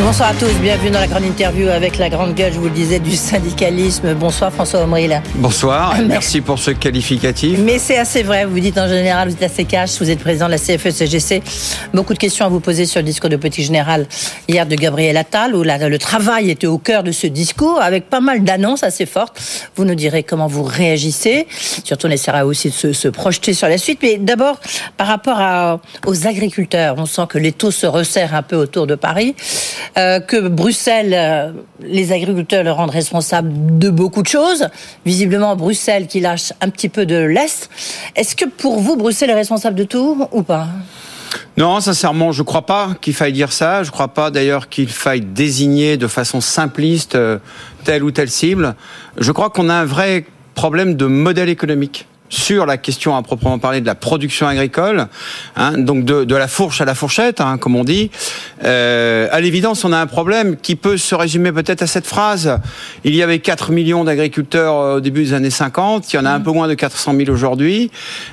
Bonsoir à tous, bienvenue dans la grande interview avec la grande gueule, je vous le disais, du syndicalisme. Bonsoir François Omril. Bonsoir, merci pour ce qualificatif. Mais c'est assez vrai, vous dites en général, vous êtes assez cash, vous êtes président de la CFE-CGC. Beaucoup de questions à vous poser sur le discours de Petit Général hier de Gabriel Attal, où le travail était au cœur de ce discours, avec pas mal d'annonces assez fortes. Vous nous direz comment vous réagissez. Surtout, on essaiera aussi de se, projeter sur la suite. Mais d'abord, par rapport aux agriculteurs, on sent que les taux se resserrent un peu autour de Paris. Euh, que Bruxelles, euh, les agriculteurs le rendent responsable de beaucoup de choses. Visiblement, Bruxelles qui lâche un petit peu de l'Est. Est-ce que pour vous, Bruxelles est responsable de tout ou pas? Non, sincèrement, je ne crois pas qu'il faille dire ça. Je ne crois pas d'ailleurs qu'il faille désigner de façon simpliste euh, telle ou telle cible. Je crois qu'on a un vrai problème de modèle économique sur la question à proprement parler de la production agricole, hein, donc de, de, la fourche à la fourchette, hein, comme on dit. Euh, à l'évidence, on a un problème qui peut se résumer peut-être à cette phrase. Il y avait 4 millions d'agriculteurs euh, au début des années 50, il y en a un mmh. peu moins de 400 000 aujourd'hui,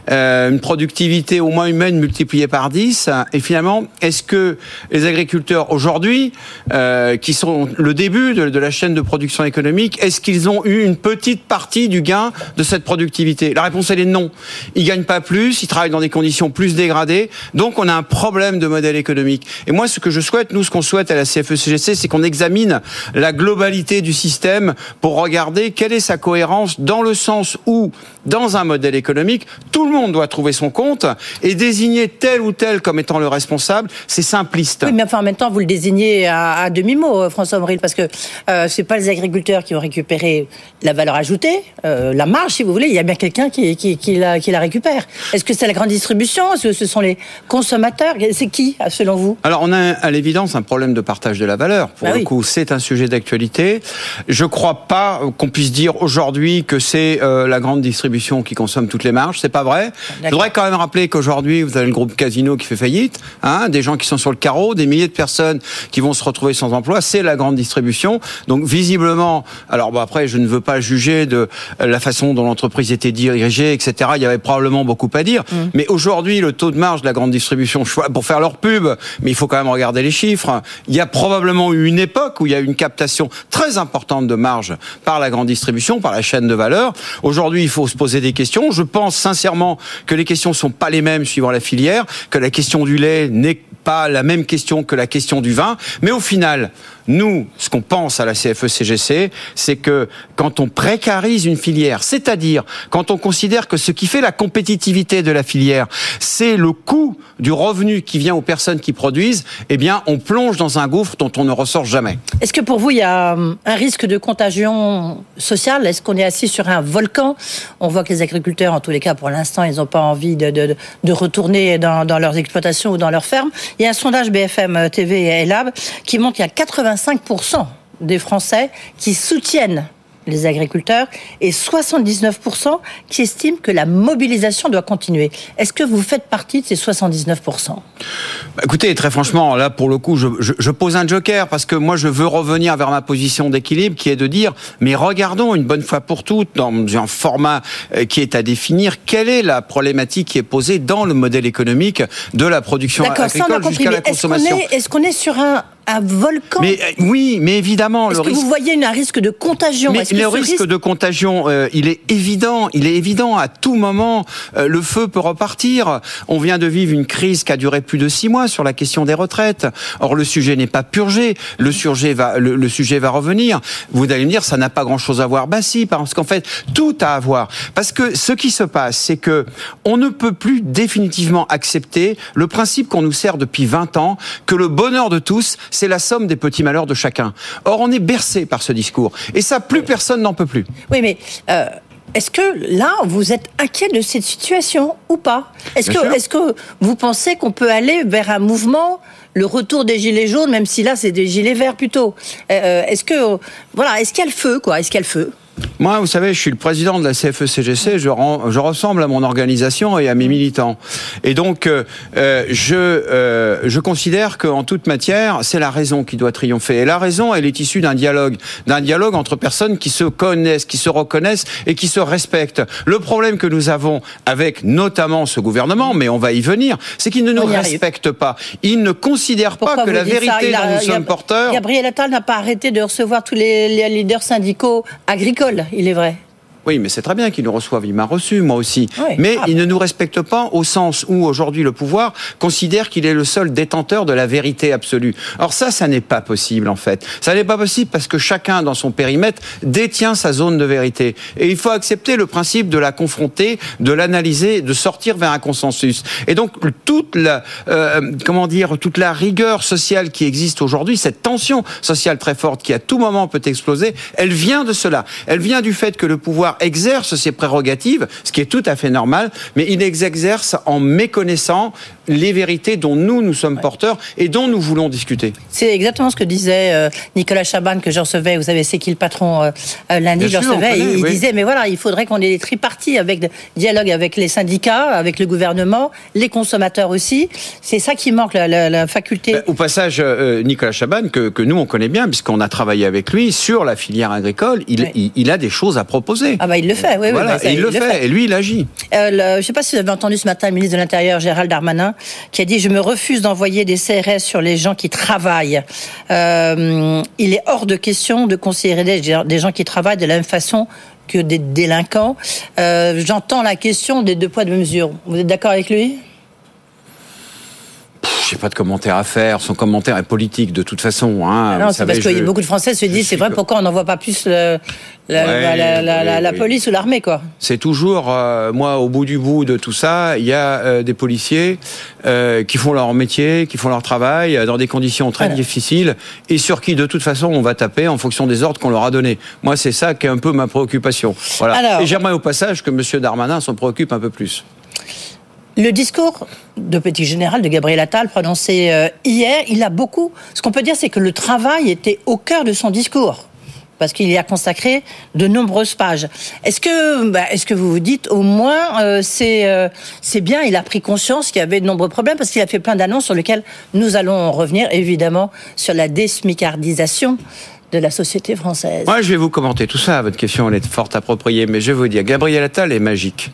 euh, une productivité au moins humaine multipliée par 10, et finalement, est-ce que les agriculteurs aujourd'hui, euh, qui sont le début de, de la chaîne de production économique, est-ce qu'ils ont eu une petite partie du gain de cette productivité? La réponse c'est non. Ils gagnent pas plus, ils travaillent dans des conditions plus dégradées, donc on a un problème de modèle économique. Et moi, ce que je souhaite, nous, ce qu'on souhaite à la CFE-CGC, c'est qu'on examine la globalité du système pour regarder quelle est sa cohérence dans le sens où, dans un modèle économique, tout le monde doit trouver son compte et désigner tel ou tel comme étant le responsable, c'est simpliste. Oui, mais enfin, en même temps, vous le désignez à, demi-mot, euh, François Avril, parce que euh, c'est pas les agriculteurs qui ont récupéré la valeur ajoutée, euh, la marge, si vous voulez. Il y a bien quelqu'un qui, qui, la, qui la récupère. Est-ce que c'est la grande distribution? Est-ce que ce sont les consommateurs? C'est qui, selon vous? Alors, on a à l'évidence un problème de partage de la valeur. Pour bah le coup, c'est un sujet d'actualité. Je ne crois pas qu'on puisse dire aujourd'hui que c'est euh, la grande distribution qui consomme toutes les marges. C'est pas vrai. Je voudrais quand même rappeler qu'aujourd'hui, vous avez le groupe Casino qui fait faillite, hein, des gens qui sont sur le carreau, des milliers de personnes qui vont se retrouver sans emploi. C'est la grande distribution. Donc, visiblement, alors bon, après, je ne veux pas juger de la façon dont l'entreprise était dirigée etc. Il y avait probablement beaucoup à dire. Mm. Mais aujourd'hui, le taux de marge de la grande distribution, pour faire leur pub, mais il faut quand même regarder les chiffres. Il y a probablement eu une époque où il y a eu une captation très importante de marge par la grande distribution, par la chaîne de valeur. Aujourd'hui, il faut se poser des questions. Je pense sincèrement que les questions sont pas les mêmes suivant la filière, que la question du lait n'est pas la même question que la question du vin. Mais au final, nous, ce qu'on pense à la CFE-CGC, c'est que quand on précarise une filière, c'est-à-dire quand on considère que ce qui fait la compétitivité de la filière, c'est le coût du revenu qui vient aux personnes qui produisent, eh bien, on plonge dans un gouffre dont on ne ressort jamais. Est-ce que pour vous, il y a hum, un risque de contagion sociale? Est-ce qu'on est assis sur un volcan? On voit que les agriculteurs, en tous les cas, pour l'instant, ils n'ont pas envie de, retourner dans, leurs exploitations ou dans leurs fermes. Il y a un sondage BFM TV et Lab qui montre qu'il y a 80 5% des Français qui soutiennent les agriculteurs et 79% qui estiment que la mobilisation doit continuer. Est-ce que vous faites partie de ces 79% bah, Écoutez, très franchement, là pour le coup, je, pose un joker parce que moi je veux revenir vers ma position d'équilibre qui est de dire, mais regardons une bonne fois pour toutes dans un format euh, qui est à définir, quelle est la problématique qui est posée dans le modèle économique de la production agricole jusqu'à la consommation. Est-ce qu'on est, est sur un un volcan. Mais euh, oui, mais évidemment. Est-ce que vous voyez un risque de contagion? Mais le risque, de contagion, euh, il est évident. Il est évident. À tout moment, euh, le feu peut repartir. On vient de vivre une crise qui a duré plus de six mois sur la question des retraites. Or, le sujet n'est pas purgé. Le sujet va, le, sujet va revenir. Vous allez me dire, ça n'a pas grand-chose à voir. Bah si, parce qu'en fait, tout a à voir. Parce que ce qui se passe, c'est que on ne peut plus définitivement accepter le principe qu'on nous sert depuis 20 ans, que le bonheur de tous, c'est la somme des petits malheurs de chacun. Or, on est bercé par ce discours. Et ça, plus personne n'en peut plus. Oui, mais... Euh, est-ce que là, vous êtes inquiet de cette situation ou pas? Est-ce que, est que vous pensez qu'on peut aller vers un mouvement, le retour des gilets jaunes, même si là c'est des gilets verts plutôt? Euh, euh, Est-ce que voilà, est-ce qu'il y a le feu quoi? Est-ce qu'il y a le feu? Moi, vous savez, je suis le président de la CFE-CGC, je, je, ressemble à mon organisation et à mes militants. Et donc, euh, euh, je, euh, je considère qu'en toute matière, c'est la raison qui doit triompher. Et la raison, elle est issue d'un dialogue, d'un dialogue entre personnes qui se connaissent, qui se reconnaissent et qui se respectent. Le problème que nous avons avec notamment ce gouvernement, mais on va y venir, c'est qu'il ne nous respecte pas. Il ne considère pas que la vérité dont nous sommes porteurs... Gabriel Attal n'a pas arrêté de recevoir tous les leaders syndicaux agricoles il est vrai. Oui, mais c'est très bien qu'il nous reçoive. Il m'a reçu, moi aussi. Mais ah, il ne nous respecte pas au sens où aujourd'hui le pouvoir considère qu'il est le seul détenteur de la vérité absolue. Or ça, ça n'est pas possible en fait. Ça n'est pas possible parce que chacun dans son périmètre détient sa zone de vérité. Et il faut accepter le principe de la confronter, de l'analyser, de sortir vers un consensus. Et donc toute la, euh, comment dire, toute la rigueur sociale qui existe aujourd'hui, cette tension sociale très forte qui à tout moment peut exploser, elle vient de cela. Elle vient du fait que le pouvoir exerce ses prérogatives, ce qui est tout à fait normal, mais il les exerce en méconnaissant les vérités dont nous, nous sommes porteurs et dont nous voulons discuter. C'est exactement ce que disait euh, Nicolas Chaban, que je recevais, vous savez, c'est qui le patron euh, euh, lundi, recevais, il, disait, mais voilà, il faudrait qu'on ait des tripartis avec dialogue avec les syndicats, avec le gouvernement, les consommateurs aussi. C'est ça qui manque, la, faculté. Au passage, Nicolas Chaban, que, que, nous, on connaît bien, puisqu'on a travaillé avec lui sur la filière agricole, il, il, a des choses à proposer. Ah bah il le fait, oui. Voilà, bah, il, le, fait. et lui, il agit. je ne sais pas si vous avez entendu ce matin le ministre de l'Intérieur, Gérald Darmanin, qui a dit je me refuse d'envoyer des CRS sur les gens qui travaillent. Euh, il est hors de question de considérer des gens qui travaillent de la même façon que des délinquants. Euh, j'entends la question des deux poids deux mesures. Vous êtes d'accord avec lui? J'ai pas de commentaire à faire. Son commentaire est politique de toute façon. Hein. Ah non, c'est parce que beaucoup de Français se disent c'est vrai pourquoi on n'envoie pas plus la, police ou l'armée quoi. C'est toujours euh, moi au bout du bout de tout ça, il y a euh, des policiers euh, qui font leur métier, qui font leur travail dans des conditions très difficiles et sur qui de toute façon on va taper en fonction des ordres qu'on leur a donnés. Moi c'est ça qui est un peu ma préoccupation. Voilà. et j'aimerais au passage que M. Darmanin s'en préoccupe un peu plus. Le discours de Petit Général de Gabriel Attal prononcé euh, hier, il a beaucoup. Ce qu'on peut dire, c'est que le travail était au cœur de son discours parce qu'il y a consacré de nombreuses pages. Est-ce que, bah, est-ce que vous vous dites au moins euh, c'est euh, c'est bien, il a pris conscience qu'il y avait de nombreux problèmes parce qu'il a fait plein d'annonces sur lesquelles nous allons revenir évidemment sur la désmicardisation de la société française. Moi, je vais vous commenter tout ça. Votre question, elle est fort appropriée, mais je vais vous dire, Gabriel Attal est magique.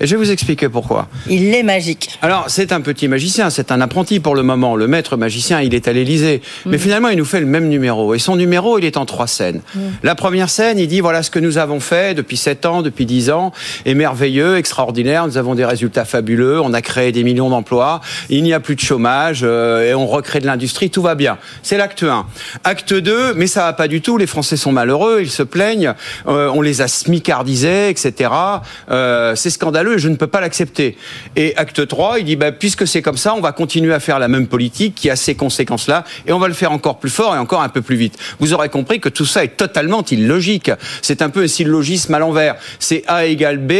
Et je vais vous expliquer pourquoi. Il est magique. Alors, c'est un petit magicien, c'est un apprenti pour le moment. Le maître magicien, il est à l'Élysée. Mais mm. finalement, il nous fait le même numéro. Et son numéro, il est en trois scènes. Mm. La première scène, il dit voilà ce que nous avons fait depuis sept ans, depuis dix ans, est merveilleux, extraordinaire. Nous avons des résultats fabuleux. On a créé des millions d'emplois. Il n'y a plus de chômage euh, et on recrée de l'industrie. Tout va bien. C'est l'acte 1. Acte 2, mais ça va pas du tout. Les Français sont malheureux. Ils se plaignent. Euh, on les a smicardisés, etc. Euh, c'est scandaleux et je ne peux pas l'accepter. Et acte 3, il dit, bah, puisque c'est comme ça, on va continuer à faire la même politique qui a ces conséquences-là, et on va le faire encore plus fort et encore un peu plus vite. Vous aurez compris que tout ça est totalement illogique. C'est un peu un syllogisme à l'envers. C'est A égale B,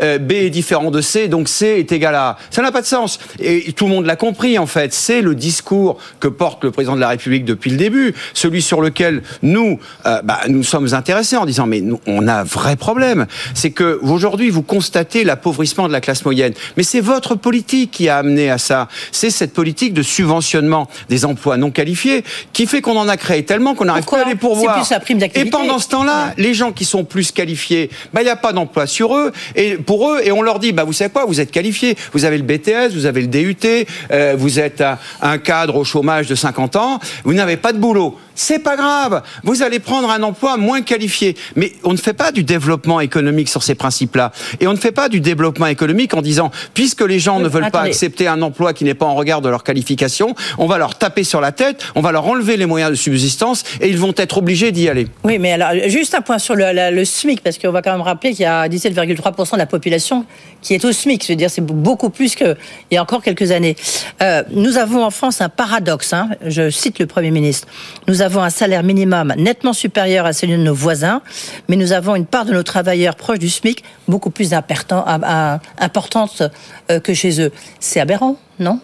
euh, B est différent de C, donc C est égal à A. Ça n'a pas de sens. Et tout le monde l'a compris, en fait. C'est le discours que porte le président de la République depuis le début, celui sur lequel nous, euh, bah, nous sommes intéressés en disant, mais on a un vrai problème. C'est que aujourd'hui, vous constatez la pauvreté de la classe moyenne. Mais c'est votre politique qui a amené à ça. C'est cette politique de subventionnement des emplois non qualifiés qui fait qu'on en a créé tellement qu'on n'arrive pas à les pourvoir. et pendant ce temps-là, les gens qui sont plus qualifiés, bah, il n'y a pas d'emploi sur eux et pour eux et on leur dit bah vous savez quoi, vous êtes qualifiés, vous avez le BTS, vous avez le DUT, euh, vous êtes un cadre au chômage de 50 ans, vous n'avez pas de boulot. C'est pas grave. Vous allez prendre un emploi moins qualifié. Mais on ne fait pas du développement économique sur ces principes-là. Et on ne fait pas du développement économique en disant, puisque les gens ne veulent pas accepter un emploi qui n'est pas en regard de leur qualification, on va leur taper sur la tête, on va leur enlever les moyens de subsistance et ils vont être obligés d'y aller. Oui, mais alors, juste un point sur le, SMIC, parce qu'on va quand même rappeler qu'il y a 17,3% de la population qui est au SMIC. Je veux dire, c'est beaucoup plus qu'il y a encore quelques années. Euh, nous avons en France un paradoxe. Hein. Je cite le Premier ministre. Nous nous avons un salaire minimum nettement supérieur à celui de nos voisins, mais nous avons une part de nos travailleurs proches du SMIC beaucoup plus importante euh, que chez eux. C'est aberrant, non?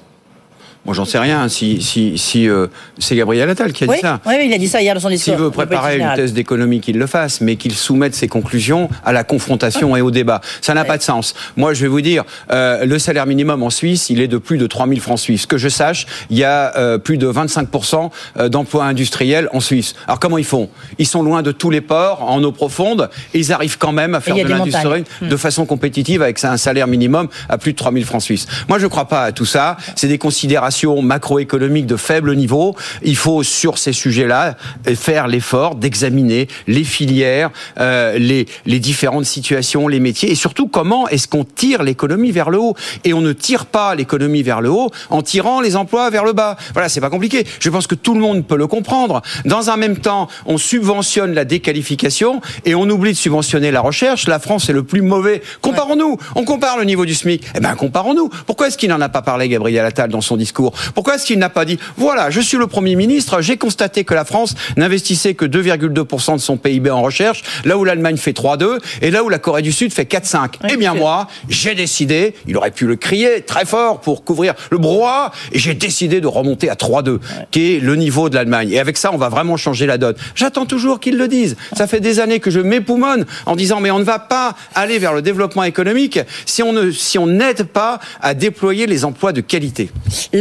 Moi, j'en sais rien si, si, si euh, c'est Gabriel Attal qui a dit ça. Oui, il a dit ça hier dans son discours. S'il veut préparer une thèse d'économie, qu'il le fasse, mais qu'il soumette ses conclusions à la confrontation et au débat. Ça n'a pas de sens. Moi, je vais vous dire, euh, le salaire minimum en Suisse, il est de plus de 3000 francs suisses. Que je sache, il y a euh, plus de 25% d'emplois industriels en Suisse. Alors, comment ils font? Ils sont loin de tous les ports, en eau profonde, et ils arrivent quand même à faire de l'industrie de hmm. façon compétitive avec un salaire minimum à plus de 3000 francs suisses. Moi, je ne crois pas à tout ça. C'est des considérations macroéconomique de faible niveau, il faut sur ces sujets-là faire l'effort d'examiner les filières, euh, les, les différentes situations, les métiers et surtout comment est-ce qu'on tire l'économie vers le haut? Et on ne tire pas l'économie vers le haut en tirant les emplois vers le bas. Voilà, c'est pas compliqué. Je pense que tout le monde peut le comprendre. Dans un même temps, on subventionne la déqualification et on oublie de subventionner la recherche. La France est le plus mauvais. Comparons-nous. On compare le niveau du SMIC. Eh ben, comparons-nous. Pourquoi est-ce qu'il n'en a pas parlé, Gabriel Attal, dans son discours? Pourquoi est-ce qu'il n'a pas dit voilà, je suis le Premier ministre, j'ai constaté que la France n'investissait que 2,2% de son PIB en recherche, là où l'Allemagne fait 3,2 et là où la Corée du Sud fait 4,5. eh bien moi, j'ai décidé, il aurait pu le crier très fort pour couvrir le brouhaha, et j'ai décidé de remonter à 3,2, qui est le niveau de l'Allemagne. Et avec ça, on va vraiment changer la donne. J'attends toujours qu'ils le disent. Ça fait des années que je m'époumonne en disant mais on ne va pas aller vers le développement économique si on ne si on n'aide pas à déployer les emplois de qualité.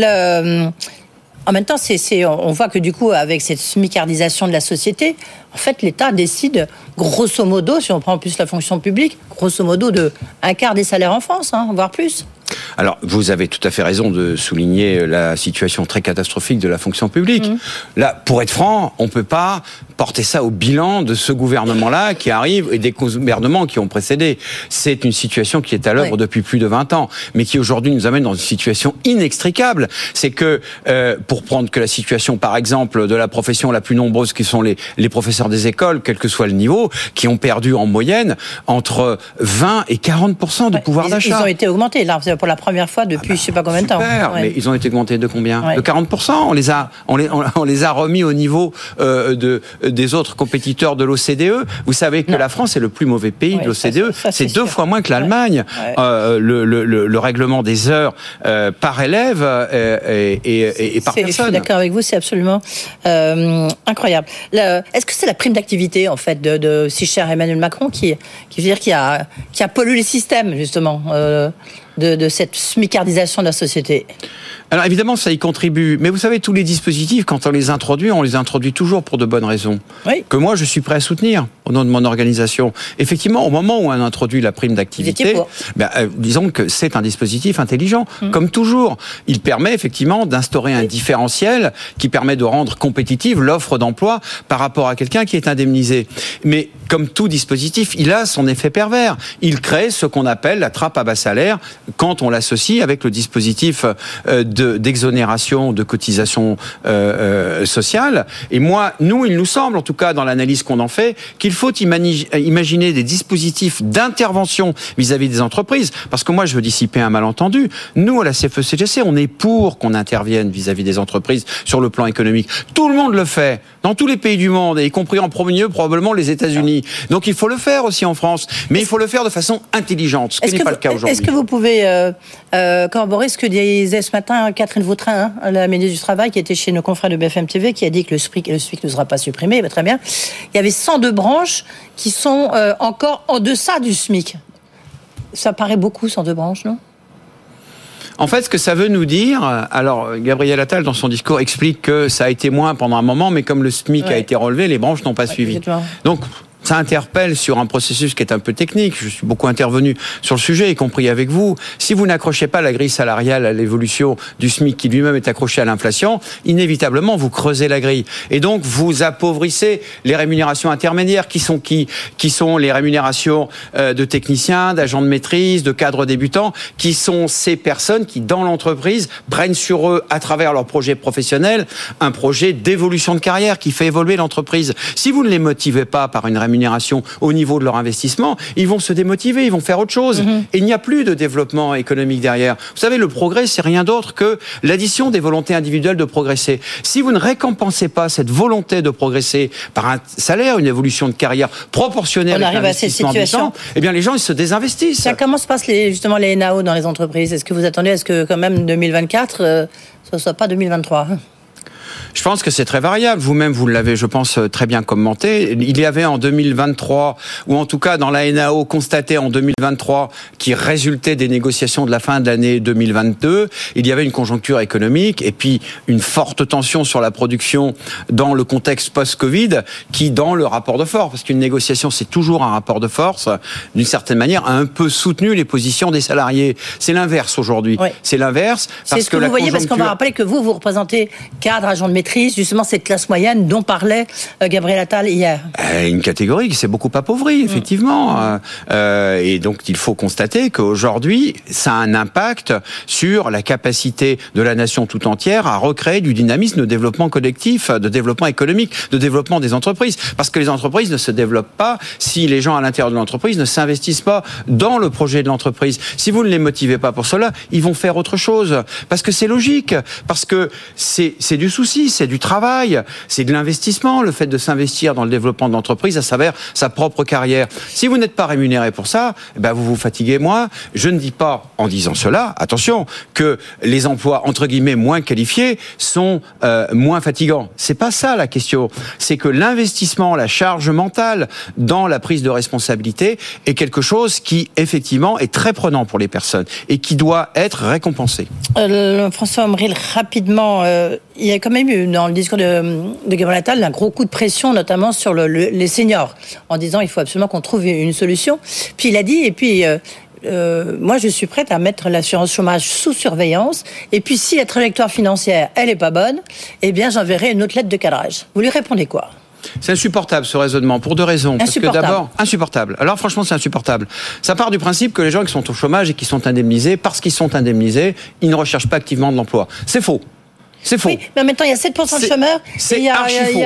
Euh, en même temps, on voit que du coup, avec cette smicardisation de la société, en fait, l'État décide, grosso modo, si on prend en plus la fonction publique, grosso modo de un quart des salaires en France, hein, voire plus. Alors, vous avez tout à fait raison de souligner la situation très catastrophique de la fonction publique. Mmh. Là, pour être franc, on ne peut pas porter ça au bilan de ce gouvernement-là qui arrive et des gouvernements qui ont précédé. C'est une situation qui est à l'œuvre depuis plus de 20 ans, mais qui aujourd'hui nous amène dans une situation inextricable. C'est que, euh, pour prendre que la situation, par exemple, de la profession la plus nombreuse, qui sont les, les professeurs des écoles, quel que soit le niveau, qui ont perdu en moyenne entre 20 et 40 de pouvoir d'achat. Ils ont été augmentés, là, pour la première fois depuis ah je sais pas combien de temps. mais ils ont été augmentés de combien De 40 On les a, on les, on les a remis au niveau euh, de des autres compétiteurs de l'OCDE. Vous savez que la France est le plus mauvais pays de l'OCDE. C'est deux fois moins que l'Allemagne. Euh, le, le, le, règlement des heures euh, par élève et, et, et, par personne. Je suis d'accord avec vous, c'est absolument incroyable. Est-ce que c'est la prime d'activité en fait de, de, si cher Emmanuel Macron qui, qui veut dire qui a qui a pollué les systèmes justement de, cette smicardisation de la société? Alors évidemment, ça y contribue. Mais vous savez, tous les dispositifs, quand on les introduit, on les introduit toujours pour de bonnes raisons. Que moi, je suis prêt à soutenir au nom de mon organisation. Effectivement, au moment où on introduit la prime d'activité, ben, euh, disons que c'est un dispositif intelligent. Hum. Comme toujours, il permet effectivement d'instaurer un différentiel qui permet de rendre compétitive l'offre d'emploi par rapport à quelqu'un qui est indemnisé. Mais comme tout dispositif, il a son effet pervers. Il crée ce qu'on appelle la trappe à bas salaire quand on l'associe avec le dispositif euh, d'exonération de, cotisation euh, euh, sociale. Et moi, nous, il nous semble, en tout cas dans l'analyse qu'on en fait, qu'il faut imaginer des dispositifs d'intervention vis-à-vis des entreprises. Parce que moi, je veux dissiper un malentendu. Nous, à la CFE-CGC, on est pour qu'on intervienne vis-à-vis des entreprises sur le plan économique. Tout le monde le fait, dans tous les pays du monde, y compris en premier lieu probablement les États-Unis. Donc il faut le faire aussi en France. Mais il faut le faire de façon intelligente, ce qui n'est pas le cas aujourd'hui. Est-ce que vous pouvez euh, euh, corroborer ce que disait ce matin Catherine Vautrin, hein, la ministre du Travail, qui était chez nos confrères de BFM TV, qui a dit que le SPIC, le SPIC ne sera pas supprimé. très bien. Il y avait 102 branches qui sont euh, encore en deçà du SMIC. Ça paraît beaucoup, 102 branches, non? En fait, ce que ça veut nous dire, alors Gabriel Attal dans son discours explique que ça a été moins pendant un moment, mais comme le SMIC a été relevé, les branches n'ont pas suivi. Donc ça interpelle sur un processus qui est un peu technique. Je suis beaucoup intervenu sur le sujet, y compris avec vous. Si vous n'accrochez pas la grille salariale à l'évolution du SMIC qui lui-même est accroché à l'inflation, inévitablement vous creusez la grille. Et donc vous appauvrissez les rémunérations intermédiaires qui sont qui Qui sont les rémunérations euh, de techniciens, d'agents de maîtrise, de cadres débutants, qui sont ces personnes qui, dans l'entreprise, prennent sur eux, à travers leur projet professionnel, un projet d'évolution de carrière qui fait évoluer l'entreprise. Si vous ne les motivez pas par une rémunération rémunération au niveau de leur investissement, ils vont se démotiver, ils vont faire autre chose. Mhm. Et il n'y a plus de développement économique derrière. Vous savez, le progrès, c'est rien d'autre que l'addition des volontés individuelles de progresser. Si vous ne récompensez pas cette volonté de progresser par un salaire, une évolution de carrière proportionnelle, on arrive à cette situation. eh bien, les gens ils se désinvestissent. Ça, comment se passent les, justement les NAO dans les entreprises? Est-ce que vous attendez, est-ce que quand même 2024, euh, ce ne soit pas 2023 je pense que c'est très variable. Vous-même, vous, l'avez, je pense, très bien commenté. Il y avait en 2023, ou en tout cas dans la NAO constaté en 2023, qui résultait des négociations de la fin de l'année 2022, il y avait une conjoncture économique et puis une forte tension sur la production dans le contexte post-Covid, qui dans le rapport de force, parce qu'une négociation c'est toujours un rapport de force, d'une certaine manière, a un peu soutenu les positions des salariés. C'est l'inverse aujourd'hui. C'est l'inverse. C'est ce que, vous voyez, parce qu'on va rappeler que vous, vous représentez cadre, agent de métier justement cette classe moyenne dont parlait euh, Gabriel Attal hier euh, Une catégorie qui s'est beaucoup appauvrie, mm. effectivement. Euh, et donc il faut constater qu'aujourd'hui, ça a un impact sur la capacité de la nation tout entière à recréer du dynamisme de développement collectif, de développement économique, de développement des entreprises. Parce que les entreprises ne se développent pas si les gens à l'intérieur de l'entreprise ne s'investissent pas dans le projet de l'entreprise. Si vous ne les motivez pas pour cela, ils vont faire autre chose. Parce que c'est logique. Parce que c'est du souci c'est du travail, c'est de l'investissement. Le fait de s'investir dans le développement de l'entreprise, à s'avère sa propre carrière. Si vous n'êtes pas rémunéré pour ça, eh ben vous vous fatiguez moins. Je ne dis pas, en disant cela, attention, que les emplois entre guillemets moins qualifiés sont euh, moins fatigants. C'est pas ça la question. C'est que l'investissement, la charge mentale dans la prise de responsabilité est quelque chose qui effectivement est très prenant pour les personnes et qui doit être récompensé. Euh, François Omril, rapidement, euh, il y a quand même eu dans le discours de, de Gabriel Attal un gros coup de pression, notamment sur les seniors, en disant il faut absolument qu'on trouve une solution. Puis il a dit, et puis euh, euh, moi, je suis prête à mettre l'assurance chômage sous surveillance. Et puis, si la trajectoire financière, elle est pas bonne, eh bien, j'enverrai une autre lettre de cadrage. Vous lui répondez quoi? C'est insupportable ce raisonnement pour deux raisons. Parce que d'abord, insupportable. Alors franchement, c'est insupportable. Ça part du principe que les gens qui sont au chômage et qui sont indemnisés, parce qu'ils sont indemnisés, ils ne recherchent pas activement de l'emploi. C'est faux. C'est faux. mais en même temps, il y a 7% de chômeurs. C'est archi faux.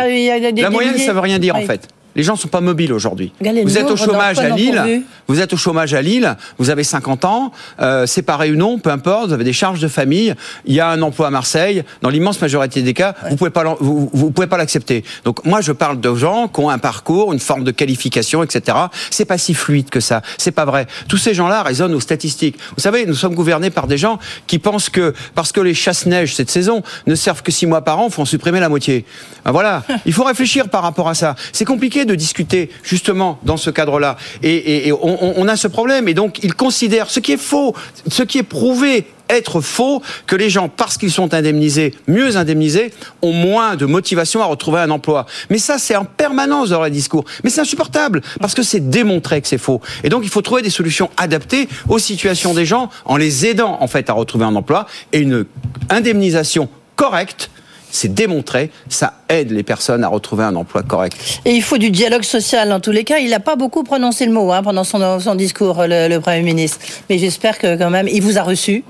La moyenne, ça veut rien dire en fait. Les gens sont pas mobiles aujourd'hui. Vous êtes au chômage à Lille. Vous êtes au chômage à Lille. Vous avez 50 ans, euh, séparé ou non, peu importe. Vous avez des charges de famille. Il y a un emploi à Marseille. Dans l'immense majorité des cas, vous pouvez pas, vous, vous, pouvez pas l'accepter. Donc moi, je parle de gens qui ont un parcours, une forme de qualification, etc. C'est pas si fluide que ça. C'est pas vrai. Tous ces gens-là raisonnent aux statistiques. Vous savez, nous sommes gouvernés par des gens qui pensent que parce que les chasse-neige cette saison ne servent que six mois par an, faut en supprimer la moitié. Ben voilà. Il faut réfléchir par rapport à ça. C'est compliqué de discuter justement dans ce cadre-là. Et, on, a ce problème. Et donc, ils considèrent ce qui est faux, ce qui est prouvé être faux que les gens, parce qu'ils sont indemnisés, mieux indemnisés, ont moins de motivation à retrouver un emploi. Mais ça, c'est en permanence dans les discours. Mais c'est insupportable, parce que c'est démontré que c'est faux. Et donc, il faut trouver des solutions adaptées aux situations des gens, en les aidant, en fait, à retrouver un emploi, et une indemnisation correcte c'est démontré, ça aide les personnes à retrouver un emploi correct. Et il faut du dialogue social dans tous les cas. Il n'a pas beaucoup prononcé le mot hein, pendant son, son discours, le, Premier ministre. Mais j'espère que quand même, il vous a reçu.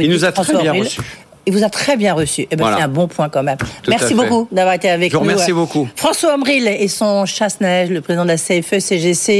il nous a très bien reçu. Il vous a très bien reçu. Eh ben, C'est un bon point quand même. merci beaucoup d'avoir été avec nous. Je vous remercie beaucoup. François Omril et son chasse-neige, le président de la CFE-CGC.